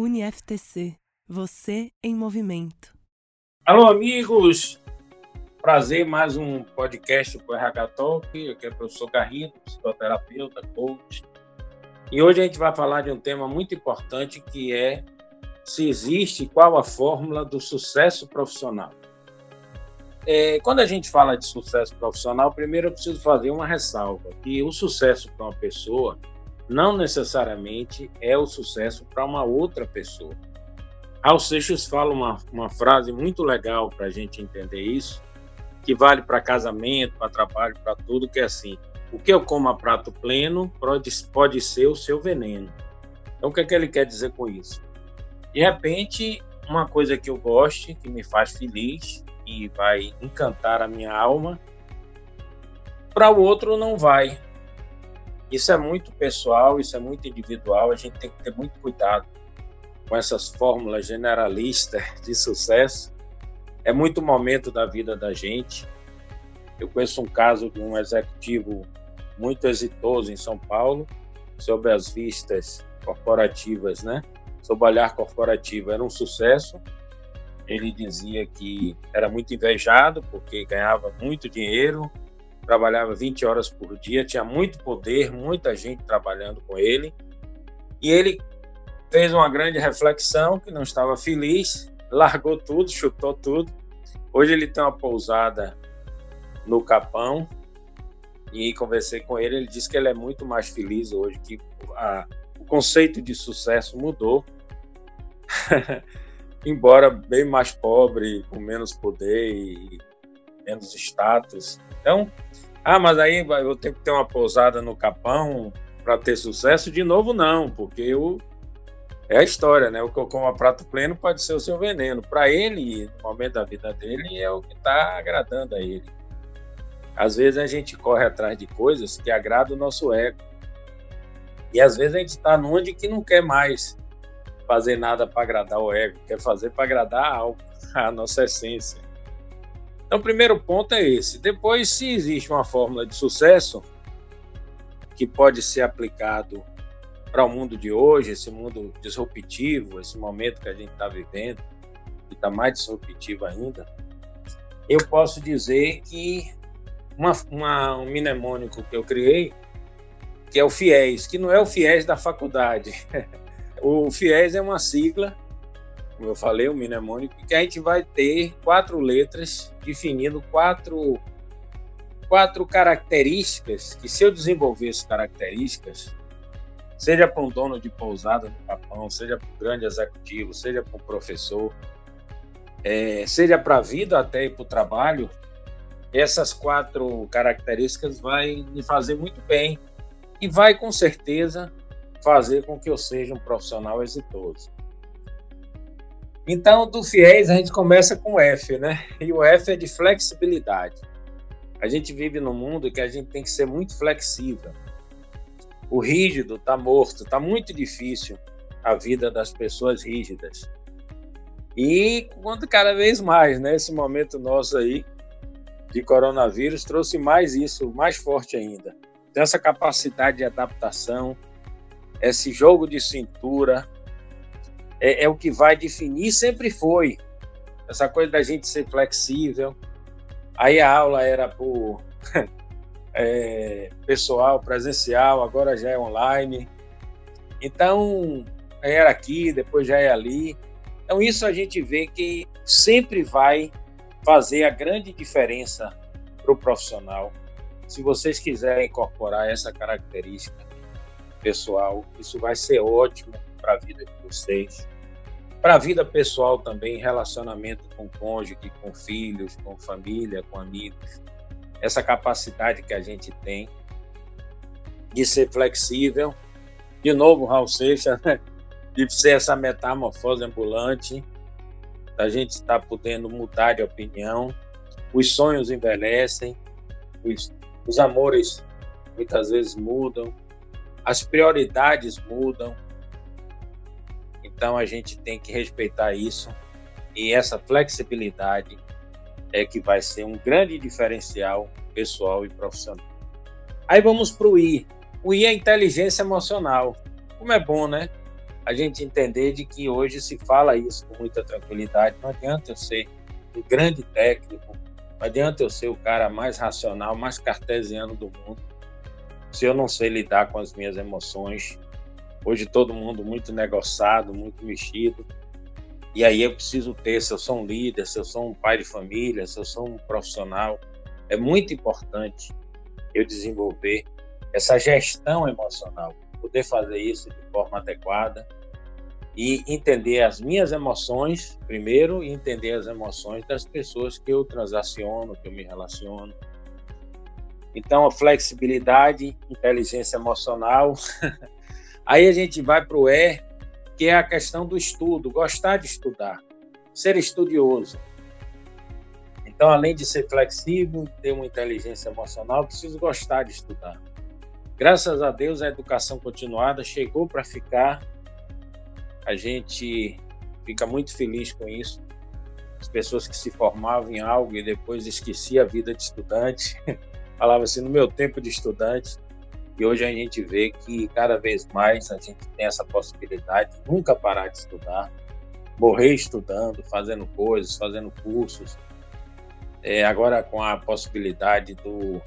UniFTC. Você em movimento. Alô, amigos! Prazer, mais um podcast com o RH Talk. Aqui é o professor Garrido, psicoterapeuta, coach. E hoje a gente vai falar de um tema muito importante que é se existe qual a fórmula do sucesso profissional. É, quando a gente fala de sucesso profissional, primeiro eu preciso fazer uma ressalva, que o sucesso para uma pessoa não necessariamente é o sucesso para uma outra pessoa. Al Seixas fala uma, uma frase muito legal para a gente entender isso, que vale para casamento, para trabalho, para tudo, que é assim: o que eu como a prato pleno pode, pode ser o seu veneno. Então, o que, é que ele quer dizer com isso? De repente, uma coisa que eu goste, que me faz feliz e vai encantar a minha alma, para o outro não vai. Isso é muito pessoal, isso é muito individual, a gente tem que ter muito cuidado com essas fórmulas generalistas de sucesso. É muito momento da vida da gente. Eu conheço um caso de um executivo muito exitoso em São Paulo, sobre as vistas corporativas, né? Sobre o olhar corporativo, era um sucesso. Ele dizia que era muito invejado porque ganhava muito dinheiro, trabalhava 20 horas por dia, tinha muito poder, muita gente trabalhando com ele. E ele fez uma grande reflexão que não estava feliz, largou tudo, chutou tudo. Hoje ele tem uma pousada no Capão e conversei com ele, ele disse que ele é muito mais feliz hoje, que a, o conceito de sucesso mudou. Embora bem mais pobre, com menos poder e menos status. Então, ah, mas aí eu ter que ter uma pousada no Capão para ter sucesso? De novo, não, porque eu, é a história, né? O como a prato pleno pode ser o seu veneno. Para ele, no momento da vida dele, é o que está agradando a ele. Às vezes a gente corre atrás de coisas que agradam o nosso ego. E às vezes a gente está onde que não quer mais fazer nada para agradar o ego, quer fazer para agradar a alma, a nossa essência. Então, o primeiro ponto é esse. Depois, se existe uma fórmula de sucesso que pode ser aplicado para o mundo de hoje, esse mundo disruptivo, esse momento que a gente está vivendo, que está mais disruptivo ainda, eu posso dizer que uma, uma, um mnemônico que eu criei, que é o FIES, que não é o FIES da faculdade. o FIES é uma sigla como eu falei, o mnemônico, que a gente vai ter quatro letras definindo quatro, quatro características que, se eu desenvolver características, seja para um dono de pousada no Capão, seja para um grande executivo, seja para um professor, é, seja para a vida até e para o trabalho, essas quatro características vai me fazer muito bem e vai com certeza fazer com que eu seja um profissional exitoso. Então, do FIES, a gente começa com o F, né? E o F é de flexibilidade. A gente vive num mundo que a gente tem que ser muito flexível. O rígido está morto, está muito difícil a vida das pessoas rígidas. E quanto cada vez mais, né? Esse momento nosso aí de coronavírus trouxe mais isso, mais forte ainda. Então, essa capacidade de adaptação, esse jogo de cintura, é, é o que vai definir, sempre foi. Essa coisa da gente ser flexível. Aí a aula era por é, pessoal, presencial, agora já é online. Então, era aqui, depois já é ali. Então, isso a gente vê que sempre vai fazer a grande diferença para o profissional. Se vocês quiserem incorporar essa característica pessoal, isso vai ser ótimo para a vida de vocês para a vida pessoal também, relacionamento com cônjuge, com filhos, com família, com amigos. Essa capacidade que a gente tem de ser flexível. De novo, Raul Seixas, né? de ser essa metamorfose ambulante, a gente está podendo mudar de opinião. Os sonhos envelhecem, os, os amores muitas vezes mudam, as prioridades mudam, então a gente tem que respeitar isso e essa flexibilidade é que vai ser um grande diferencial pessoal e profissional. Aí vamos para o I. O I é inteligência emocional. Como é bom, né? a gente entender de que hoje se fala isso com muita tranquilidade. Não adianta eu ser um grande técnico, não adianta eu ser o cara mais racional, mais cartesiano do mundo, se eu não sei lidar com as minhas emoções. Hoje todo mundo muito negociado, muito mexido. E aí eu preciso ter, se eu sou um líder, se eu sou um pai de família, se eu sou um profissional, é muito importante eu desenvolver essa gestão emocional, poder fazer isso de forma adequada e entender as minhas emoções primeiro e entender as emoções das pessoas que eu transaciono, que eu me relaciono. Então, a flexibilidade, inteligência emocional. Aí a gente vai para o E, que é a questão do estudo, gostar de estudar, ser estudioso. Então, além de ser flexível, ter uma inteligência emocional, preciso gostar de estudar. Graças a Deus, a educação continuada chegou para ficar. A gente fica muito feliz com isso. As pessoas que se formavam em algo e depois esqueciam a vida de estudante, falavam assim, no meu tempo de estudante. E hoje a gente vê que cada vez mais a gente tem essa possibilidade de nunca parar de estudar, morrer estudando, fazendo coisas, fazendo cursos, é, agora com a possibilidade do,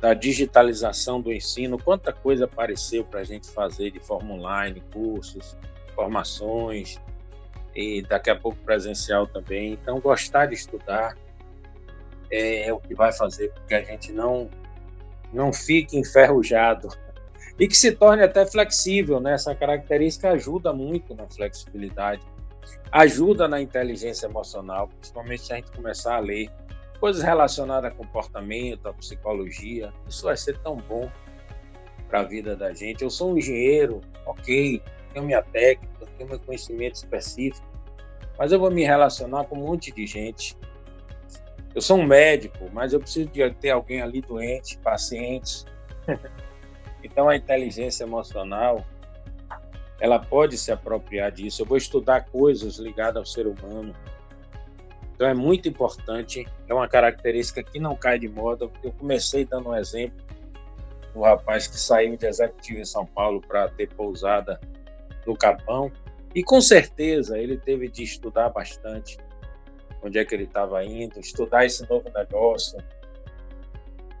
da digitalização do ensino, quanta coisa apareceu para a gente fazer de forma online, cursos, formações, e daqui a pouco presencial também. Então, gostar de estudar é, é o que vai fazer com que a gente não, não fique enferrujado e que se torne até flexível. Né? Essa característica ajuda muito na flexibilidade ajuda na inteligência emocional, principalmente se a gente começar a ler coisas relacionadas a comportamento, a psicologia. Isso vai ser tão bom para a vida da gente. Eu sou um engenheiro, ok, tenho minha técnica, tenho meu conhecimento específico, mas eu vou me relacionar com um monte de gente. Eu sou um médico, mas eu preciso de ter alguém ali doente, pacientes. então a inteligência emocional ela pode se apropriar disso. Eu vou estudar coisas ligadas ao ser humano. Então é muito importante, é uma característica que não cai de moda. Eu comecei dando um exemplo do rapaz que saiu de executivo em São Paulo para ter pousada no Capão, e com certeza ele teve de estudar bastante onde é que ele estava indo, estudar esse novo negócio.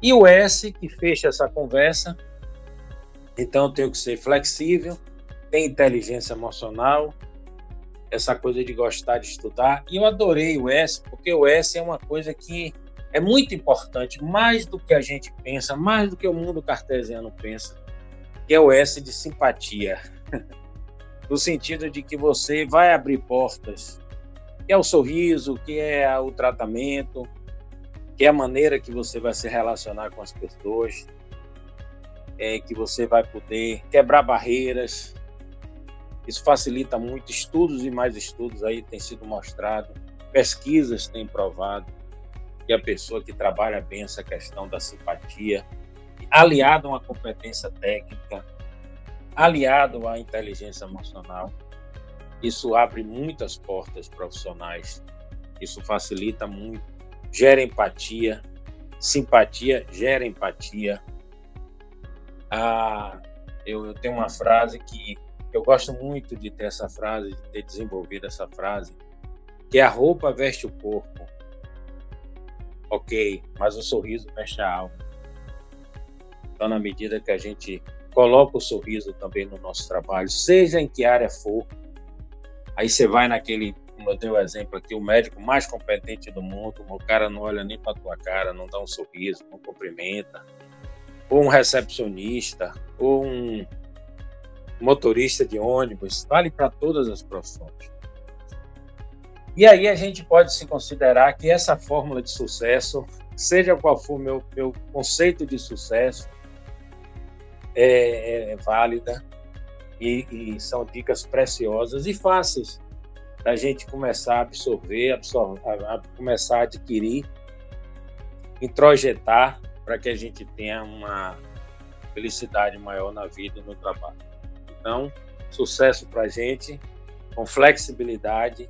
E o S que fecha essa conversa, então eu tenho que ser flexível, tem inteligência emocional, essa coisa de gostar de estudar. E eu adorei o S, porque o S é uma coisa que é muito importante, mais do que a gente pensa, mais do que o mundo cartesiano pensa, que é o S de simpatia. no sentido de que você vai abrir portas, que é o sorriso, que é o tratamento, que é a maneira que você vai se relacionar com as pessoas, é que você vai poder quebrar barreiras, isso facilita muito estudos e mais estudos aí têm sido mostrado, pesquisas têm provado que a pessoa que trabalha bem essa questão da simpatia, aliado a uma competência técnica, aliado à inteligência emocional, isso abre muitas portas profissionais. Isso facilita muito, gera empatia, simpatia gera empatia. Ah, eu, eu tenho uma frase que eu gosto muito de ter essa frase, de ter desenvolvido essa frase, que a roupa veste o corpo. Ok, mas o sorriso veste a alma. Então, na medida que a gente coloca o sorriso também no nosso trabalho, seja em que área for, aí você vai naquele, como eu dei o exemplo aqui, o médico mais competente do mundo, o cara não olha nem para tua cara, não dá um sorriso, não cumprimenta, ou um recepcionista, ou um motorista de ônibus, vale para todas as profissões. E aí a gente pode se considerar que essa fórmula de sucesso, seja qual for meu meu conceito de sucesso, é, é válida e, e, são dicas preciosas e fáceis da gente começar a absorver, absorver a, a começar a adquirir, introjetar para que a gente tenha uma felicidade maior na vida e no trabalho. Então, sucesso para a gente, com flexibilidade,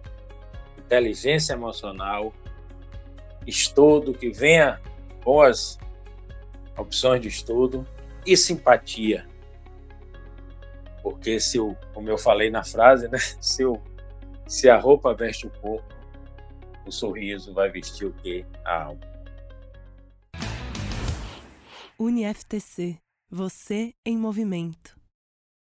inteligência emocional, estudo, que venha boas opções de estudo e simpatia. Porque se o, como eu falei na frase, né? Se, o, se a roupa veste o corpo, o sorriso vai vestir o quê? A alma. UniFTC. Você em movimento.